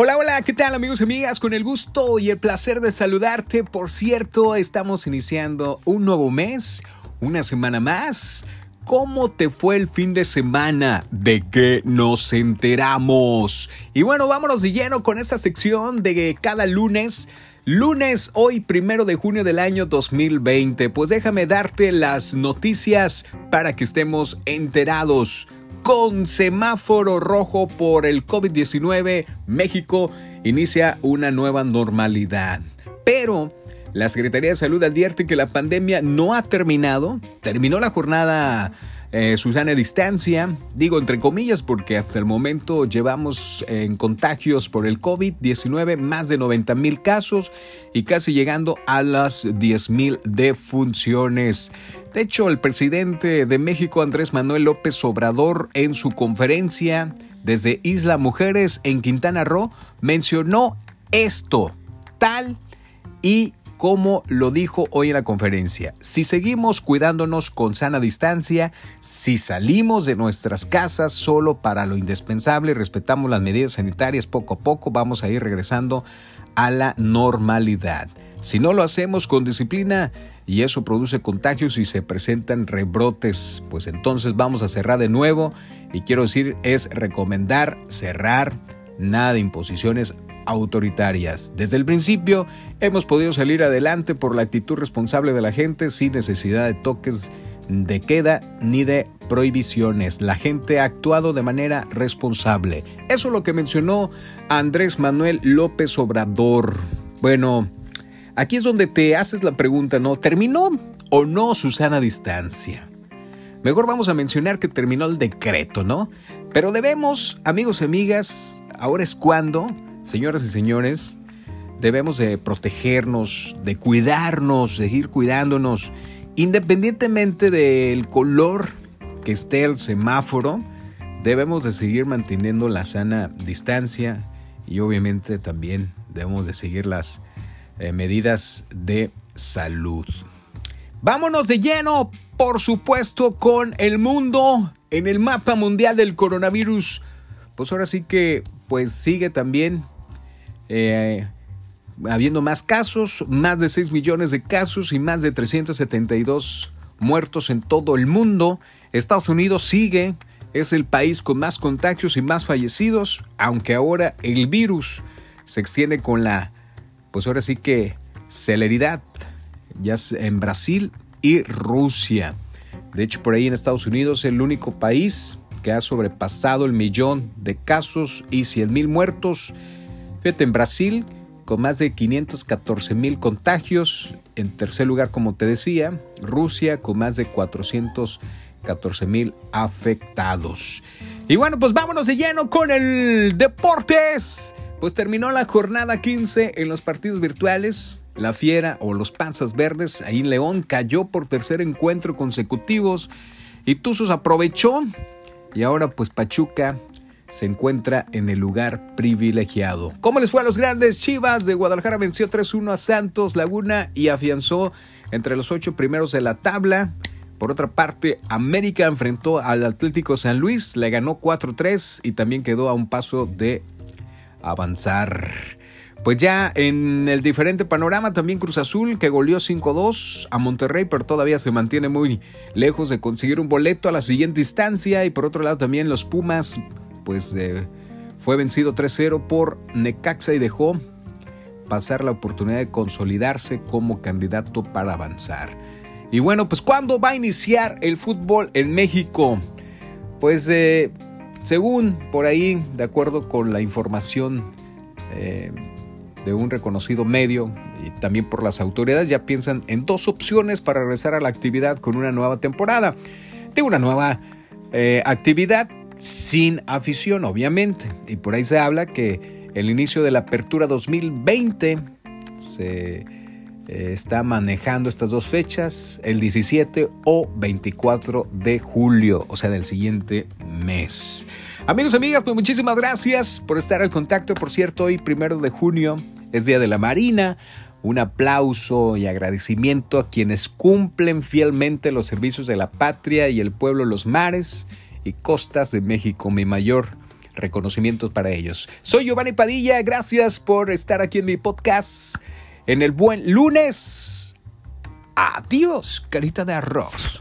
Hola, hola, ¿qué tal amigos y amigas? Con el gusto y el placer de saludarte. Por cierto, estamos iniciando un nuevo mes, una semana más. ¿Cómo te fue el fin de semana? ¿De qué nos enteramos? Y bueno, vámonos de lleno con esta sección de cada lunes. Lunes, hoy primero de junio del año 2020. Pues déjame darte las noticias para que estemos enterados con semáforo rojo por el COVID-19, México inicia una nueva normalidad. Pero la Secretaría de Salud advierte que la pandemia no ha terminado. Terminó la jornada eh, Susana Distancia, digo entre comillas porque hasta el momento llevamos en contagios por el COVID-19 más de 90 mil casos y casi llegando a las 10 mil defunciones. De hecho, el presidente de México, Andrés Manuel López Obrador, en su conferencia desde Isla Mujeres en Quintana Roo, mencionó esto, tal y como lo dijo hoy en la conferencia. Si seguimos cuidándonos con sana distancia, si salimos de nuestras casas solo para lo indispensable, respetamos las medidas sanitarias poco a poco, vamos a ir regresando a la normalidad. Si no lo hacemos con disciplina y eso produce contagios y se presentan rebrotes, pues entonces vamos a cerrar de nuevo y quiero decir es recomendar cerrar, nada de imposiciones autoritarias. Desde el principio hemos podido salir adelante por la actitud responsable de la gente sin necesidad de toques de queda ni de prohibiciones. La gente ha actuado de manera responsable. Eso es lo que mencionó Andrés Manuel López Obrador. Bueno, aquí es donde te haces la pregunta, ¿no? ¿Terminó o no Susana Distancia? Mejor vamos a mencionar que terminó el decreto, ¿no? Pero debemos, amigos y amigas, ahora es cuando Señoras y señores, debemos de protegernos, de cuidarnos, de ir cuidándonos, independientemente del color que esté el semáforo, debemos de seguir manteniendo la sana distancia y obviamente también debemos de seguir las eh, medidas de salud. Vámonos de lleno, por supuesto, con el mundo en el mapa mundial del coronavirus. Pues ahora sí que pues sigue también eh, habiendo más casos, más de 6 millones de casos y más de 372 muertos en todo el mundo. Estados Unidos sigue, es el país con más contagios y más fallecidos, aunque ahora el virus se extiende con la, pues ahora sí que celeridad, ya en Brasil y Rusia. De hecho, por ahí en Estados Unidos el único país que ha sobrepasado el millón de casos y 100 mil muertos En Brasil, con más de 514 mil contagios. En tercer lugar, como te decía, Rusia, con más de 414 mil afectados. Y bueno, pues vámonos de lleno con el deportes. Pues terminó la jornada 15 en los partidos virtuales. La Fiera o los Panzas Verdes, ahí León cayó por tercer encuentro consecutivos. Y Tuzos aprovechó. Y ahora pues Pachuca se encuentra en el lugar privilegiado. ¿Cómo les fue a los grandes Chivas? De Guadalajara venció 3-1 a Santos Laguna y afianzó entre los ocho primeros de la tabla. Por otra parte, América enfrentó al Atlético San Luis, le ganó 4-3 y también quedó a un paso de avanzar. Pues ya en el diferente panorama también Cruz Azul que goleó 5-2 a Monterrey pero todavía se mantiene muy lejos de conseguir un boleto a la siguiente instancia y por otro lado también los Pumas pues eh, fue vencido 3-0 por Necaxa y dejó pasar la oportunidad de consolidarse como candidato para avanzar. Y bueno, pues ¿cuándo va a iniciar el fútbol en México? Pues eh, según por ahí, de acuerdo con la información eh, de un reconocido medio y también por las autoridades, ya piensan en dos opciones para regresar a la actividad con una nueva temporada. De una nueva actividad sin afición, obviamente. Y por ahí se habla que el inicio de la apertura 2020 se eh, está manejando estas dos fechas, el 17 o 24 de julio, o sea, del siguiente mes. Amigos, amigas, pues muchísimas gracias por estar al contacto. Por cierto, hoy, primero de junio, es Día de la Marina. Un aplauso y agradecimiento a quienes cumplen fielmente los servicios de la patria y el pueblo los mares costas de México. Mi mayor reconocimientos para ellos. Soy Giovanni Padilla, gracias por estar aquí en mi podcast en el buen lunes. Adiós, carita de arroz.